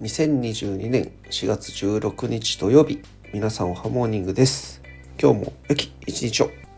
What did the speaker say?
2022年4月16日土曜日。皆さんおはモーニングです。今日も良き一日を。